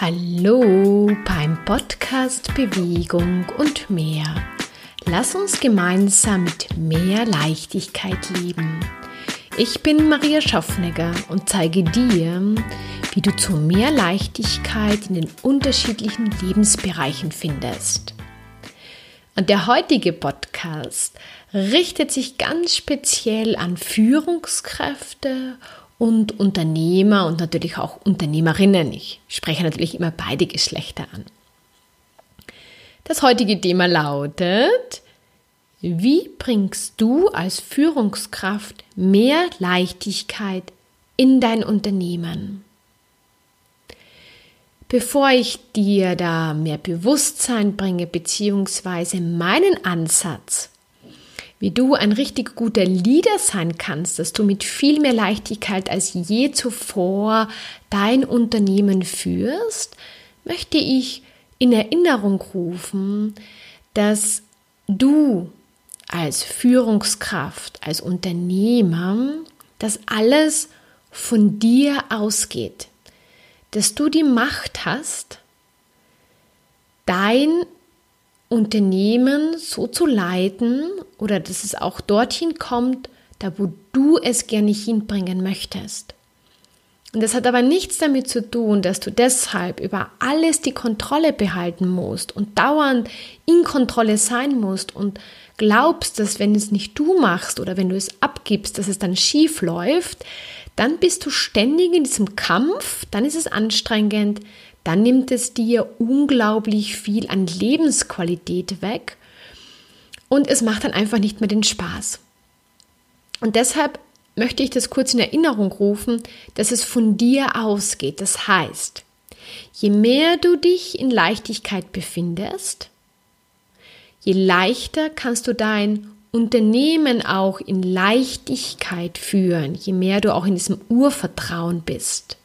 Hallo beim Podcast Bewegung und mehr. Lass uns gemeinsam mit mehr Leichtigkeit leben. Ich bin Maria Schaffnegger und zeige dir, wie du zu mehr Leichtigkeit in den unterschiedlichen Lebensbereichen findest. Und der heutige Podcast richtet sich ganz speziell an Führungskräfte und Unternehmer und natürlich auch Unternehmerinnen. Ich spreche natürlich immer beide Geschlechter an. Das heutige Thema lautet, wie bringst du als Führungskraft mehr Leichtigkeit in dein Unternehmen? Bevor ich dir da mehr Bewusstsein bringe, beziehungsweise meinen Ansatz, wie du ein richtig guter Leader sein kannst, dass du mit viel mehr Leichtigkeit als je zuvor dein Unternehmen führst, möchte ich in Erinnerung rufen, dass du als Führungskraft, als Unternehmer, dass alles von dir ausgeht, dass du die Macht hast, dein Unternehmen so zu leiten oder dass es auch dorthin kommt, da wo du es gerne hinbringen möchtest. Und das hat aber nichts damit zu tun, dass du deshalb über alles die Kontrolle behalten musst und dauernd in Kontrolle sein musst und glaubst, dass wenn es nicht du machst oder wenn du es abgibst, dass es dann schief läuft, dann bist du ständig in diesem Kampf, dann ist es anstrengend, dann nimmt es dir unglaublich viel an Lebensqualität weg und es macht dann einfach nicht mehr den Spaß. Und deshalb möchte ich das kurz in Erinnerung rufen, dass es von dir ausgeht. Das heißt, je mehr du dich in Leichtigkeit befindest, je leichter kannst du dein Unternehmen auch in Leichtigkeit führen, je mehr du auch in diesem Urvertrauen bist.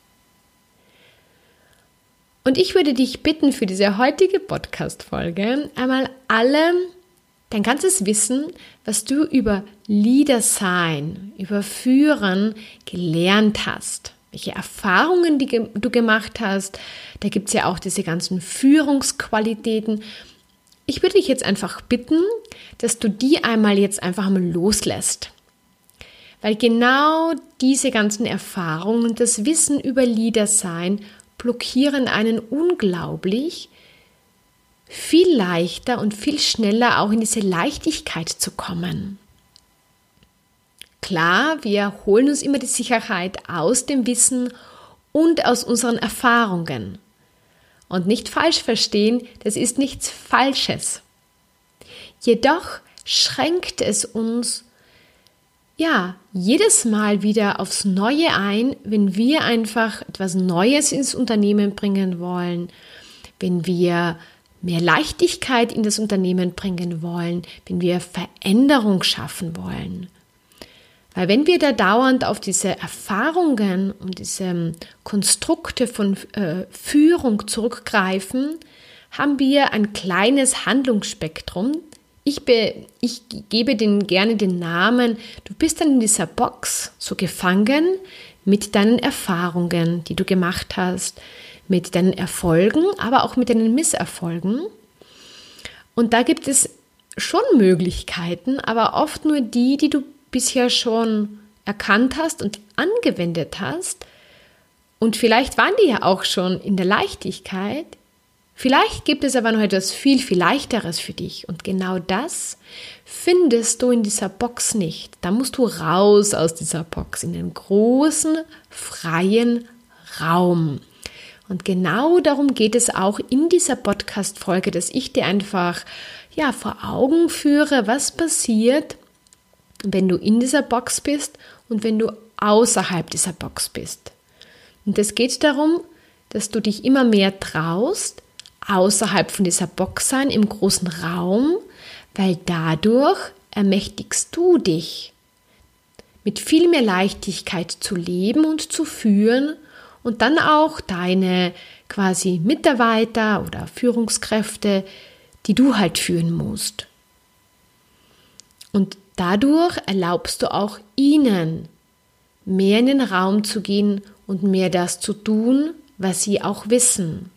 Und ich würde dich bitten, für diese heutige Podcast-Folge einmal alle dein ganzes Wissen, was du über Leader sein, über Führen gelernt hast, welche Erfahrungen die du gemacht hast. Da gibt es ja auch diese ganzen Führungsqualitäten. Ich würde dich jetzt einfach bitten, dass du die einmal jetzt einfach mal loslässt. Weil genau diese ganzen Erfahrungen das Wissen über Leader sein blockieren einen unglaublich, viel leichter und viel schneller auch in diese Leichtigkeit zu kommen. Klar, wir holen uns immer die Sicherheit aus dem Wissen und aus unseren Erfahrungen. Und nicht falsch verstehen, das ist nichts Falsches. Jedoch schränkt es uns ja, jedes Mal wieder aufs Neue ein, wenn wir einfach etwas Neues ins Unternehmen bringen wollen, wenn wir mehr Leichtigkeit in das Unternehmen bringen wollen, wenn wir Veränderung schaffen wollen. Weil wenn wir da dauernd auf diese Erfahrungen und diese Konstrukte von äh, Führung zurückgreifen, haben wir ein kleines Handlungsspektrum, ich, be, ich gebe den gerne den Namen, du bist dann in dieser Box so gefangen mit deinen Erfahrungen, die du gemacht hast, mit deinen Erfolgen, aber auch mit deinen Misserfolgen. Und da gibt es schon Möglichkeiten, aber oft nur die, die du bisher schon erkannt hast und angewendet hast. Und vielleicht waren die ja auch schon in der Leichtigkeit, Vielleicht gibt es aber noch etwas viel, viel leichteres für dich und genau das findest du in dieser Box nicht. Da musst du raus aus dieser Box in den großen, freien Raum. Und genau darum geht es auch in dieser Podcast-Folge, dass ich dir einfach ja, vor Augen führe, was passiert, wenn du in dieser Box bist und wenn du außerhalb dieser Box bist. Und es geht darum, dass du dich immer mehr traust, außerhalb von dieser Box sein, im großen Raum, weil dadurch ermächtigst du dich, mit viel mehr Leichtigkeit zu leben und zu führen und dann auch deine quasi Mitarbeiter oder Führungskräfte, die du halt führen musst. Und dadurch erlaubst du auch ihnen, mehr in den Raum zu gehen und mehr das zu tun, was sie auch wissen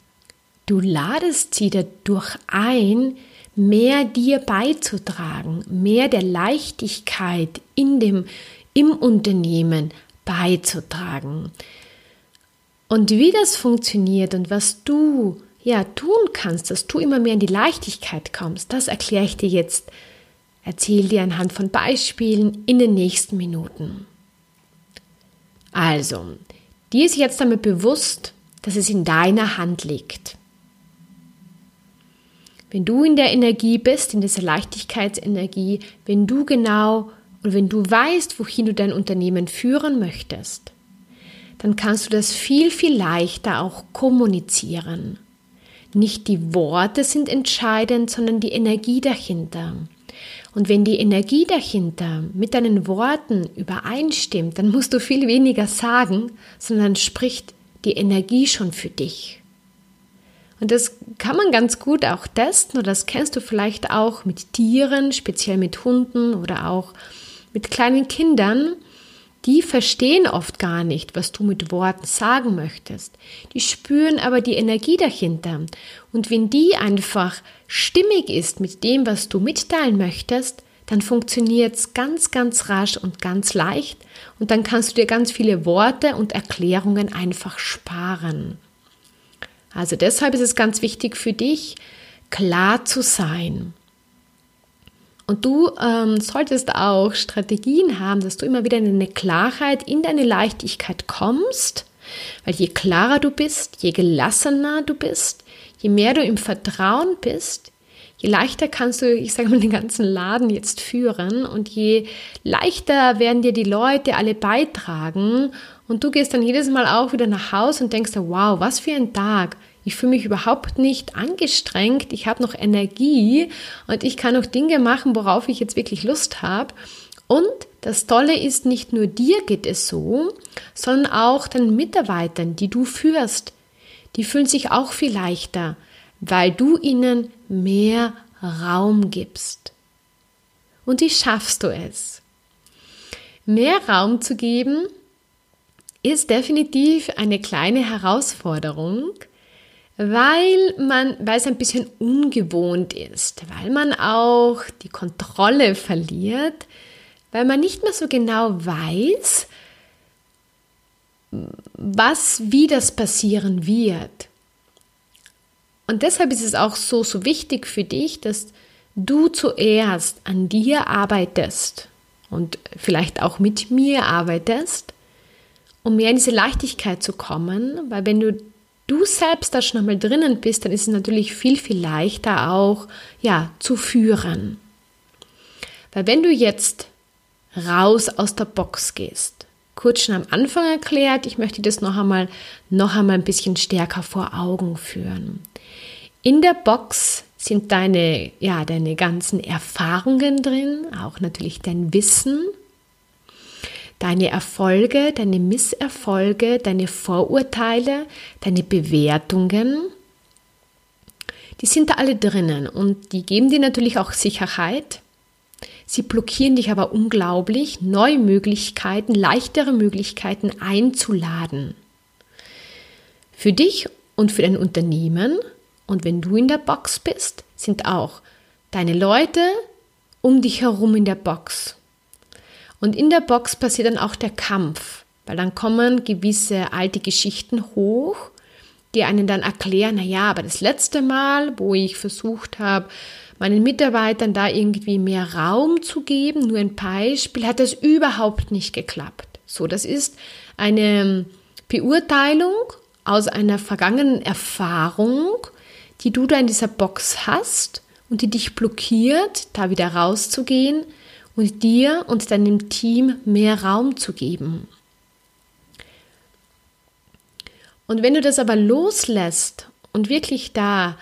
Du ladest sie dadurch ein, mehr dir beizutragen, mehr der Leichtigkeit in dem, im Unternehmen beizutragen. Und wie das funktioniert und was du ja tun kannst, dass du immer mehr in die Leichtigkeit kommst, das erkläre ich dir jetzt, erzähle dir anhand von Beispielen in den nächsten Minuten. Also, dir ist jetzt damit bewusst, dass es in deiner Hand liegt. Wenn du in der Energie bist, in dieser Leichtigkeitsenergie, wenn du genau und wenn du weißt, wohin du dein Unternehmen führen möchtest, dann kannst du das viel, viel leichter auch kommunizieren. Nicht die Worte sind entscheidend, sondern die Energie dahinter. Und wenn die Energie dahinter mit deinen Worten übereinstimmt, dann musst du viel weniger sagen, sondern spricht die Energie schon für dich. Und das kann man ganz gut auch testen oder das kennst du vielleicht auch mit Tieren, speziell mit Hunden oder auch mit kleinen Kindern. Die verstehen oft gar nicht, was du mit Worten sagen möchtest. Die spüren aber die Energie dahinter. Und wenn die einfach stimmig ist mit dem, was du mitteilen möchtest, dann funktioniert es ganz, ganz rasch und ganz leicht. Und dann kannst du dir ganz viele Worte und Erklärungen einfach sparen. Also deshalb ist es ganz wichtig für dich, klar zu sein. Und du ähm, solltest auch Strategien haben, dass du immer wieder in eine Klarheit, in deine Leichtigkeit kommst, weil je klarer du bist, je gelassener du bist, je mehr du im Vertrauen bist, je leichter kannst du, ich sage mal, den ganzen Laden jetzt führen und je leichter werden dir die Leute alle beitragen und du gehst dann jedes Mal auch wieder nach Hause und denkst, wow, was für ein Tag. Ich fühle mich überhaupt nicht angestrengt, ich habe noch Energie und ich kann auch Dinge machen, worauf ich jetzt wirklich Lust habe. Und das Tolle ist, nicht nur dir geht es so, sondern auch den Mitarbeitern, die du führst. Die fühlen sich auch viel leichter, weil du ihnen mehr Raum gibst. Und wie schaffst du es? Mehr Raum zu geben ist definitiv eine kleine Herausforderung, weil man, weil es ein bisschen ungewohnt ist, weil man auch die Kontrolle verliert, weil man nicht mehr so genau weiß, was, wie das passieren wird. Und deshalb ist es auch so, so wichtig für dich, dass du zuerst an dir arbeitest und vielleicht auch mit mir arbeitest, um mehr in diese Leichtigkeit zu kommen, weil wenn du du selbst da schon einmal drinnen bist, dann ist es natürlich viel, viel leichter auch, ja, zu führen. Weil wenn du jetzt raus aus der Box gehst, kurz schon am Anfang erklärt, ich möchte das noch einmal, noch einmal ein bisschen stärker vor Augen führen. In der Box sind deine, ja, deine ganzen Erfahrungen drin, auch natürlich dein Wissen, deine Erfolge, deine Misserfolge, deine Vorurteile, deine Bewertungen, die sind da alle drinnen und die geben dir natürlich auch Sicherheit. Sie blockieren dich aber unglaublich, neue Möglichkeiten, leichtere Möglichkeiten einzuladen. Für dich und für dein Unternehmen und wenn du in der Box bist, sind auch deine Leute um dich herum in der Box. Und in der Box passiert dann auch der Kampf, weil dann kommen gewisse alte Geschichten hoch, die einen dann erklären, na ja, aber das letzte Mal, wo ich versucht habe, meinen Mitarbeitern da irgendwie mehr Raum zu geben, nur ein Beispiel, hat das überhaupt nicht geklappt. So, das ist eine Beurteilung aus einer vergangenen Erfahrung, die du da in dieser Box hast und die dich blockiert, da wieder rauszugehen und dir und deinem Team mehr Raum zu geben. Und wenn du das aber loslässt und wirklich da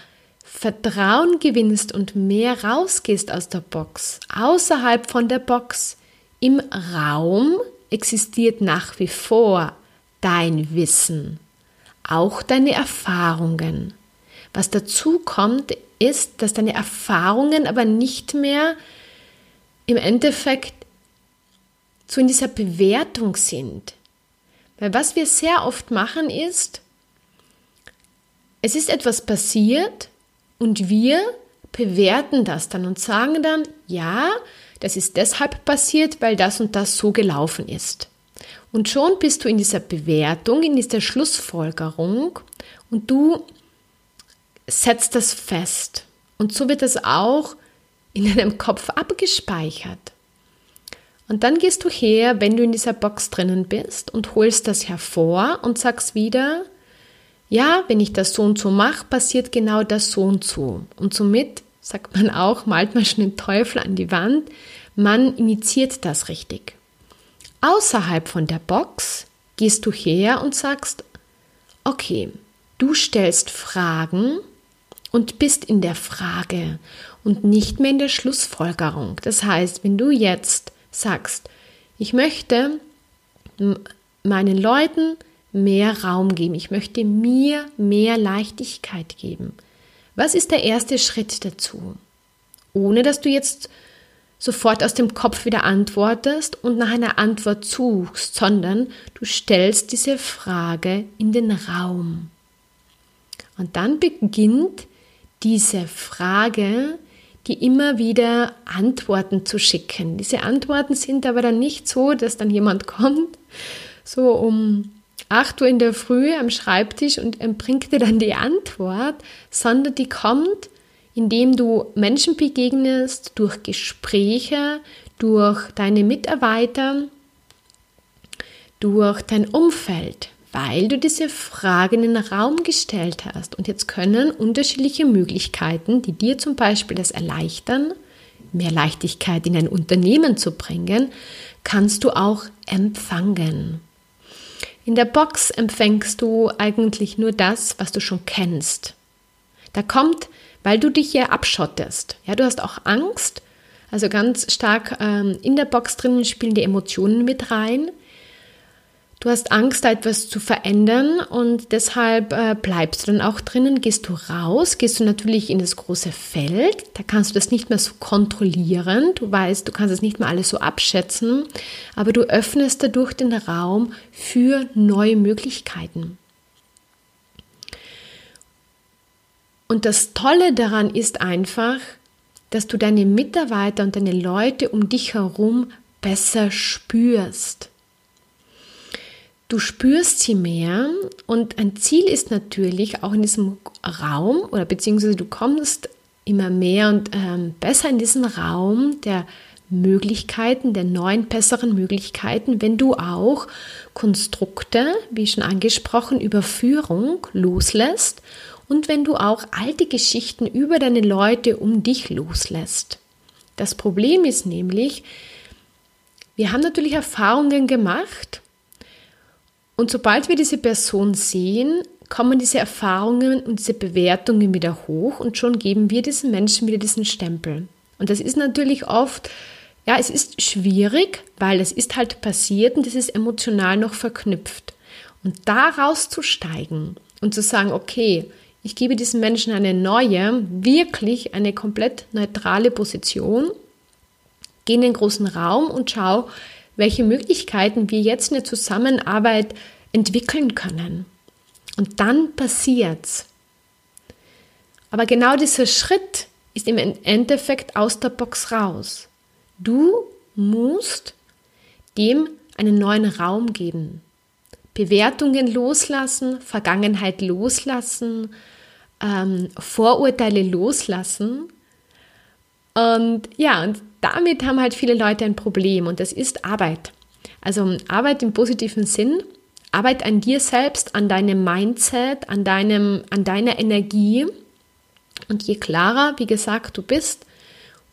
Vertrauen gewinnst und mehr rausgehst aus der Box, außerhalb von der Box, im Raum existiert nach wie vor dein Wissen, auch deine Erfahrungen. Was dazu kommt, ist, dass deine Erfahrungen aber nicht mehr im Endeffekt so in dieser Bewertung sind. Weil was wir sehr oft machen ist, Es ist etwas passiert und wir bewerten das dann und sagen dann, ja, das ist deshalb passiert, weil das und das so gelaufen ist. Und schon bist du in dieser Bewertung, in dieser Schlussfolgerung und du setzt das fest. Und so wird das auch in deinem Kopf abgespeichert. Und dann gehst du her, wenn du in dieser Box drinnen bist und holst das hervor und sagst wieder, ja, wenn ich das so und so mache, passiert genau das so und so. Und somit sagt man auch, malt man schon den Teufel an die Wand, man initiiert das richtig. Außerhalb von der Box gehst du her und sagst, okay, du stellst Fragen und bist in der Frage und nicht mehr in der Schlussfolgerung. Das heißt, wenn du jetzt sagst, ich möchte meinen Leuten mehr Raum geben, ich möchte mir mehr Leichtigkeit geben. Was ist der erste Schritt dazu? Ohne dass du jetzt sofort aus dem Kopf wieder antwortest und nach einer Antwort suchst, sondern du stellst diese Frage in den Raum. Und dann beginnt diese Frage, die immer wieder Antworten zu schicken. Diese Antworten sind aber dann nicht so, dass dann jemand kommt, so um 8 Uhr in der Früh am Schreibtisch und bringt dir dann die Antwort, sondern die kommt indem du Menschen begegnest, durch Gespräche, durch deine Mitarbeiter, durch dein Umfeld, weil du diese Fragen in den Raum gestellt hast. Und jetzt können unterschiedliche Möglichkeiten, die dir zum Beispiel das erleichtern, mehr Leichtigkeit in ein Unternehmen zu bringen, kannst du auch empfangen. In der Box empfängst du eigentlich nur das, was du schon kennst. Da kommt weil du dich ja abschottest. Ja, du hast auch Angst. Also ganz stark ähm, in der Box drinnen spielen die Emotionen mit rein. Du hast Angst, da etwas zu verändern und deshalb äh, bleibst du dann auch drinnen. Gehst du raus, gehst du natürlich in das große Feld. Da kannst du das nicht mehr so kontrollieren. Du weißt, du kannst es nicht mehr alles so abschätzen, aber du öffnest dadurch den Raum für neue Möglichkeiten. Und das Tolle daran ist einfach, dass du deine Mitarbeiter und deine Leute um dich herum besser spürst. Du spürst sie mehr und ein Ziel ist natürlich auch in diesem Raum oder beziehungsweise du kommst immer mehr und ähm, besser in diesen Raum der Möglichkeiten, der neuen, besseren Möglichkeiten, wenn du auch Konstrukte, wie schon angesprochen, Überführung loslässt und wenn du auch alte Geschichten über deine Leute um dich loslässt. Das Problem ist nämlich, wir haben natürlich Erfahrungen gemacht und sobald wir diese Person sehen, kommen diese Erfahrungen und diese Bewertungen wieder hoch und schon geben wir diesen Menschen wieder diesen Stempel. Und das ist natürlich oft, ja, es ist schwierig, weil es ist halt passiert und es ist emotional noch verknüpft. Und da rauszusteigen und zu sagen, okay, ich gebe diesen Menschen eine neue, wirklich eine komplett neutrale Position, gehe in den großen Raum und schaue, welche Möglichkeiten wir jetzt in der Zusammenarbeit entwickeln können. Und dann passiert's. Aber genau dieser Schritt ist im Endeffekt aus der Box raus. Du musst dem einen neuen Raum geben. Bewertungen loslassen, Vergangenheit loslassen, ähm, Vorurteile loslassen. Und ja, und damit haben halt viele Leute ein Problem und das ist Arbeit. Also Arbeit im positiven Sinn, Arbeit an dir selbst, an deinem Mindset, an, deinem, an deiner Energie. Und je klarer, wie gesagt, du bist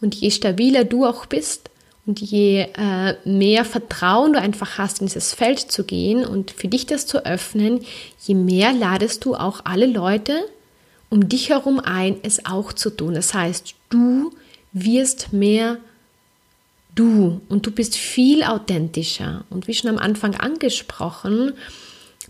und je stabiler du auch bist und je äh, mehr Vertrauen du einfach hast, in dieses Feld zu gehen und für dich das zu öffnen, je mehr ladest du auch alle Leute um dich herum ein, es auch zu tun. Das heißt, du wirst mehr du und du bist viel authentischer. Und wie schon am Anfang angesprochen,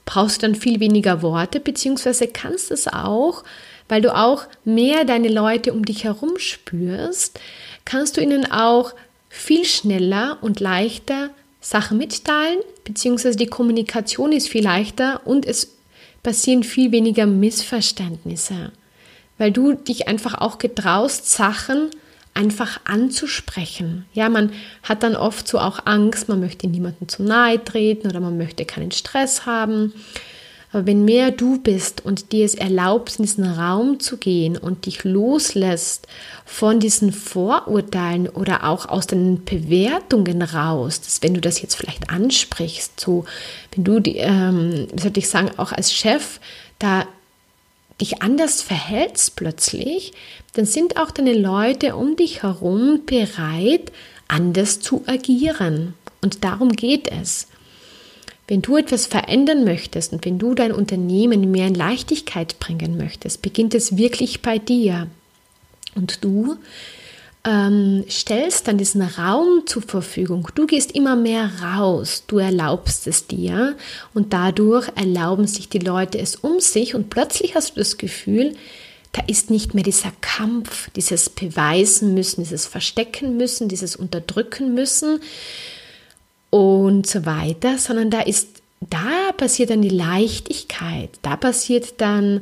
brauchst du dann viel weniger Worte, beziehungsweise kannst es auch, weil du auch mehr deine Leute um dich herum spürst, kannst du ihnen auch viel schneller und leichter Sachen mitteilen, beziehungsweise die Kommunikation ist viel leichter und es passieren viel weniger Missverständnisse, weil du dich einfach auch getraust, Sachen einfach anzusprechen. Ja, man hat dann oft so auch Angst, man möchte niemandem zu nahe treten oder man möchte keinen Stress haben. Aber wenn mehr du bist und dir es erlaubt, in diesen Raum zu gehen und dich loslässt von diesen Vorurteilen oder auch aus den Bewertungen raus, dass wenn du das jetzt vielleicht ansprichst, so wenn du, die, ähm, wie soll ich sagen, auch als Chef da dich anders verhältst plötzlich, dann sind auch deine Leute um dich herum bereit, anders zu agieren. Und darum geht es. Wenn du etwas verändern möchtest und wenn du dein Unternehmen mehr in Leichtigkeit bringen möchtest, beginnt es wirklich bei dir. Und du ähm, stellst dann diesen Raum zur Verfügung. Du gehst immer mehr raus, du erlaubst es dir. Und dadurch erlauben sich die Leute es um sich. Und plötzlich hast du das Gefühl, da ist nicht mehr dieser Kampf, dieses Beweisen müssen, dieses Verstecken müssen, dieses Unterdrücken müssen, und so weiter, sondern da ist, da passiert dann die Leichtigkeit, da passiert dann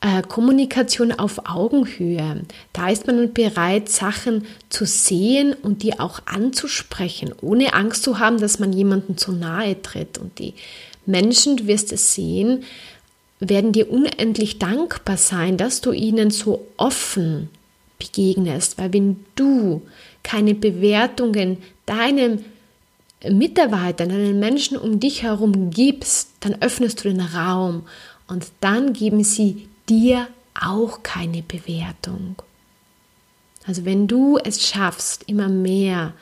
äh, Kommunikation auf Augenhöhe. Da ist man bereit, Sachen zu sehen und die auch anzusprechen, ohne Angst zu haben, dass man jemandem zu nahe tritt. Und die Menschen, du wirst es sehen, werden dir unendlich dankbar sein, dass du ihnen so offen begegnest, weil wenn du keine Bewertungen deinem Mitarbeitern, deinen Menschen um dich herum gibst, dann öffnest du den Raum und dann geben sie dir auch keine Bewertung. Also wenn du es schaffst, immer mehr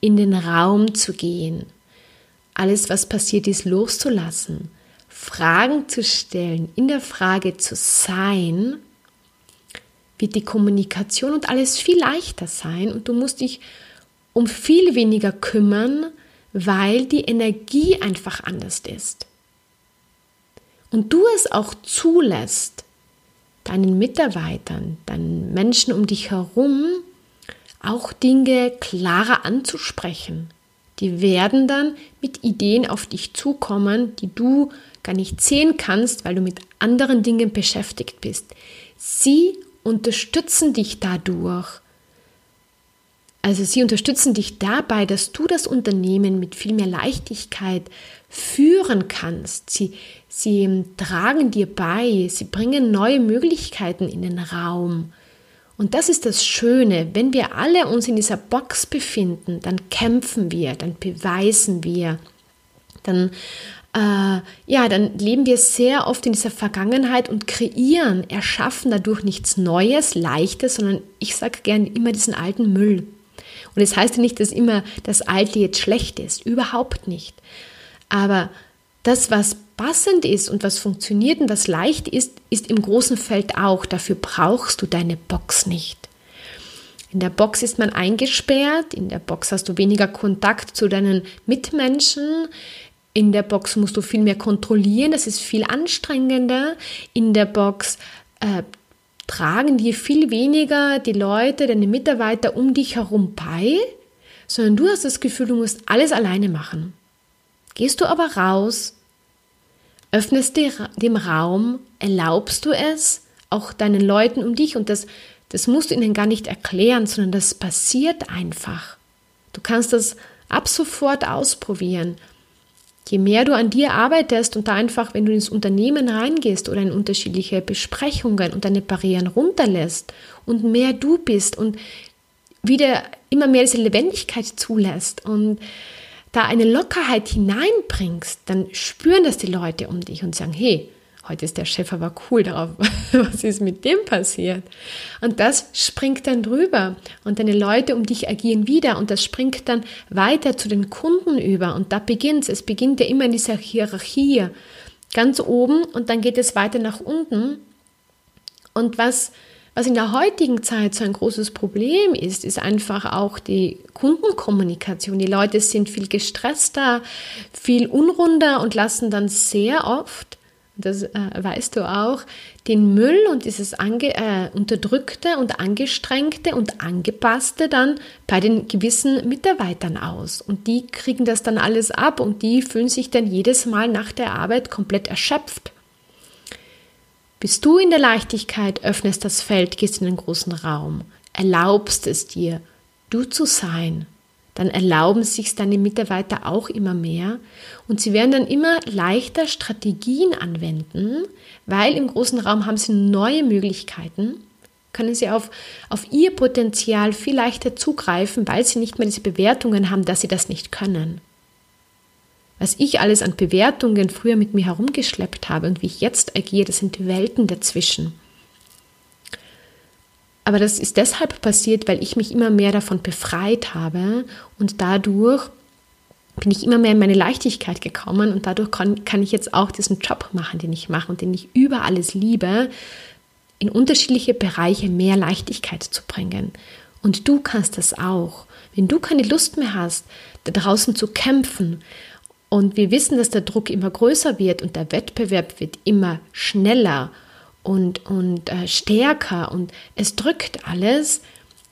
in den Raum zu gehen, alles, was passiert ist, loszulassen, Fragen zu stellen, in der Frage zu sein, wird die Kommunikation und alles viel leichter sein und du musst dich um viel weniger kümmern, weil die Energie einfach anders ist. Und du es auch zulässt, deinen Mitarbeitern, deinen Menschen um dich herum, auch Dinge klarer anzusprechen. Die werden dann mit Ideen auf dich zukommen, die du gar nicht sehen kannst, weil du mit anderen Dingen beschäftigt bist. Sie unterstützen dich dadurch also sie unterstützen dich dabei, dass du das Unternehmen mit viel mehr Leichtigkeit führen kannst. Sie, sie tragen dir bei, sie bringen neue Möglichkeiten in den Raum. Und das ist das Schöne, wenn wir alle uns in dieser Box befinden, dann kämpfen wir, dann beweisen wir, dann äh, ja, dann leben wir sehr oft in dieser Vergangenheit und kreieren, erschaffen dadurch nichts Neues, Leichtes, sondern ich sage gerne immer diesen alten Müll. Und es das heißt ja nicht, dass immer das Alte jetzt schlecht ist, überhaupt nicht. Aber das, was passend ist und was funktioniert und was leicht ist, ist im großen Feld auch. Dafür brauchst du deine Box nicht. In der Box ist man eingesperrt, in der Box hast du weniger Kontakt zu deinen Mitmenschen, in der Box musst du viel mehr kontrollieren, das ist viel anstrengender. In der Box äh, tragen dir viel weniger die Leute, deine Mitarbeiter um dich herum bei, sondern du hast das Gefühl, du musst alles alleine machen. Gehst du aber raus, öffnest dem Raum, erlaubst du es, auch deinen Leuten um dich und das, das musst du ihnen gar nicht erklären, sondern das passiert einfach. Du kannst das ab sofort ausprobieren. Je mehr du an dir arbeitest und da einfach, wenn du ins Unternehmen reingehst oder in unterschiedliche Besprechungen und deine Barrieren runterlässt und mehr du bist und wieder immer mehr diese Lebendigkeit zulässt und da eine Lockerheit hineinbringst, dann spüren das die Leute um dich und sagen, hey, heute ist der Chef aber cool darauf, was ist mit dem passiert? Und das springt dann drüber und deine Leute um dich agieren wieder und das springt dann weiter zu den Kunden über und da beginnt es. Es beginnt ja immer in dieser Hierarchie ganz oben und dann geht es weiter nach unten. Und was, was in der heutigen Zeit so ein großes Problem ist, ist einfach auch die Kundenkommunikation. Die Leute sind viel gestresster, viel unrunder und lassen dann sehr oft das äh, weißt du auch, den Müll und dieses ange, äh, Unterdrückte und Angestrengte und Angepasste dann bei den gewissen Mitarbeitern aus. Und die kriegen das dann alles ab und die fühlen sich dann jedes Mal nach der Arbeit komplett erschöpft. Bist du in der Leichtigkeit, öffnest das Feld, gehst in den großen Raum, erlaubst es dir, du zu sein, dann erlauben sich deine Mitarbeiter auch immer mehr und sie werden dann immer leichter Strategien anwenden, weil im großen Raum haben sie neue Möglichkeiten, können sie auf, auf ihr Potenzial viel leichter zugreifen, weil sie nicht mehr diese Bewertungen haben, dass sie das nicht können. Was ich alles an Bewertungen früher mit mir herumgeschleppt habe und wie ich jetzt agiere, das sind Welten dazwischen. Aber das ist deshalb passiert, weil ich mich immer mehr davon befreit habe und dadurch bin ich immer mehr in meine Leichtigkeit gekommen und dadurch kann, kann ich jetzt auch diesen Job machen, den ich mache und den ich über alles liebe, in unterschiedliche Bereiche mehr Leichtigkeit zu bringen. Und du kannst das auch. Wenn du keine Lust mehr hast, da draußen zu kämpfen und wir wissen, dass der Druck immer größer wird und der Wettbewerb wird immer schneller und, und äh, stärker und es drückt alles,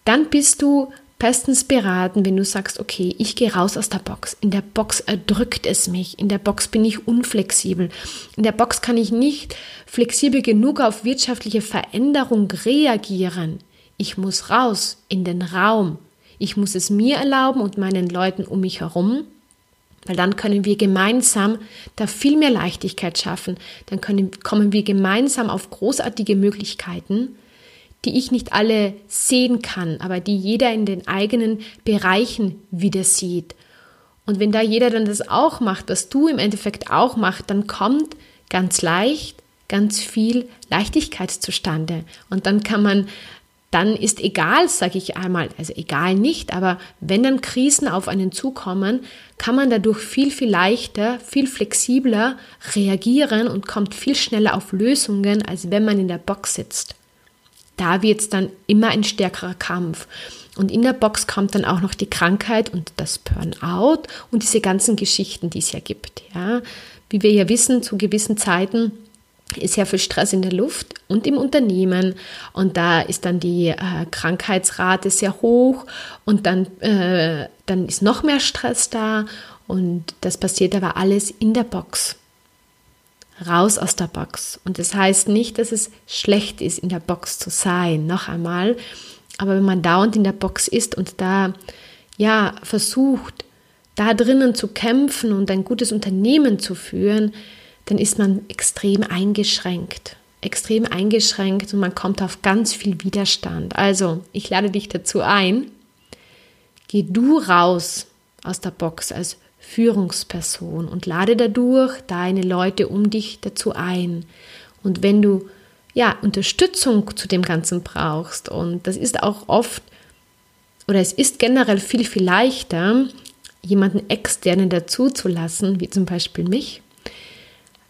dann bist du bestens beraten, wenn du sagst, okay, ich gehe raus aus der Box. In der Box erdrückt es mich. In der Box bin ich unflexibel. In der Box kann ich nicht flexibel genug auf wirtschaftliche Veränderung reagieren. Ich muss raus in den Raum. Ich muss es mir erlauben und meinen Leuten um mich herum, weil dann können wir gemeinsam da viel mehr Leichtigkeit schaffen. Dann können, kommen wir gemeinsam auf großartige Möglichkeiten, die ich nicht alle sehen kann, aber die jeder in den eigenen Bereichen wieder sieht. Und wenn da jeder dann das auch macht, was du im Endeffekt auch machst, dann kommt ganz leicht ganz viel Leichtigkeit zustande. Und dann kann man dann ist egal, sage ich einmal, also egal nicht, aber wenn dann Krisen auf einen zukommen, kann man dadurch viel, viel leichter, viel flexibler reagieren und kommt viel schneller auf Lösungen, als wenn man in der Box sitzt. Da wird es dann immer ein stärkerer Kampf. Und in der Box kommt dann auch noch die Krankheit und das Burnout und diese ganzen Geschichten, die es ja gibt. Ja? Wie wir ja wissen, zu gewissen Zeiten ist sehr viel Stress in der Luft und im Unternehmen und da ist dann die äh, Krankheitsrate sehr hoch und dann, äh, dann ist noch mehr Stress da und das passiert aber alles in der Box. Raus aus der Box. Und das heißt nicht, dass es schlecht ist, in der Box zu sein, noch einmal. Aber wenn man dauernd in der Box ist und da ja versucht, da drinnen zu kämpfen und ein gutes Unternehmen zu führen, dann ist man extrem eingeschränkt. Extrem eingeschränkt und man kommt auf ganz viel Widerstand. Also, ich lade dich dazu ein, geh du raus aus der Box als Führungsperson und lade dadurch deine Leute um dich dazu ein. Und wenn du ja Unterstützung zu dem Ganzen brauchst, und das ist auch oft oder es ist generell viel, viel leichter, jemanden externen dazu zu lassen, wie zum Beispiel mich,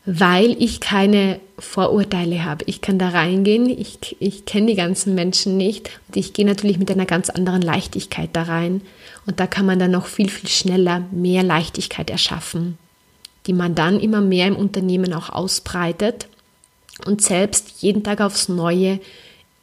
weil ich keine Vorurteile habe. Ich kann da reingehen, ich, ich kenne die ganzen Menschen nicht und ich gehe natürlich mit einer ganz anderen Leichtigkeit da rein. Und da kann man dann noch viel, viel schneller mehr Leichtigkeit erschaffen, die man dann immer mehr im Unternehmen auch ausbreitet und selbst jeden Tag aufs Neue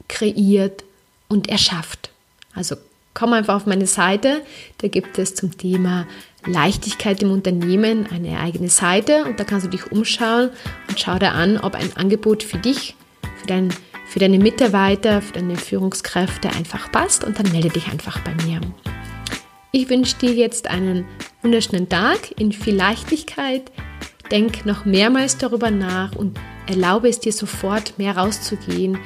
kreiert und erschafft. Also komm einfach auf meine Seite, da gibt es zum Thema Leichtigkeit im Unternehmen eine eigene Seite und da kannst du dich umschauen und schau dir an, ob ein Angebot für dich, für, dein, für deine Mitarbeiter, für deine Führungskräfte einfach passt und dann melde dich einfach bei mir. Ich wünsche dir jetzt einen wunderschönen Tag in viel Leichtigkeit. Denk noch mehrmals darüber nach und erlaube es dir sofort mehr rauszugehen.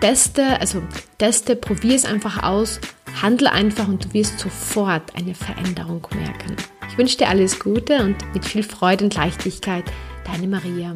Teste, also teste, probier es einfach aus Handle einfach und du wirst sofort eine Veränderung merken. Ich wünsche dir alles Gute und mit viel Freude und Leichtigkeit, deine Maria.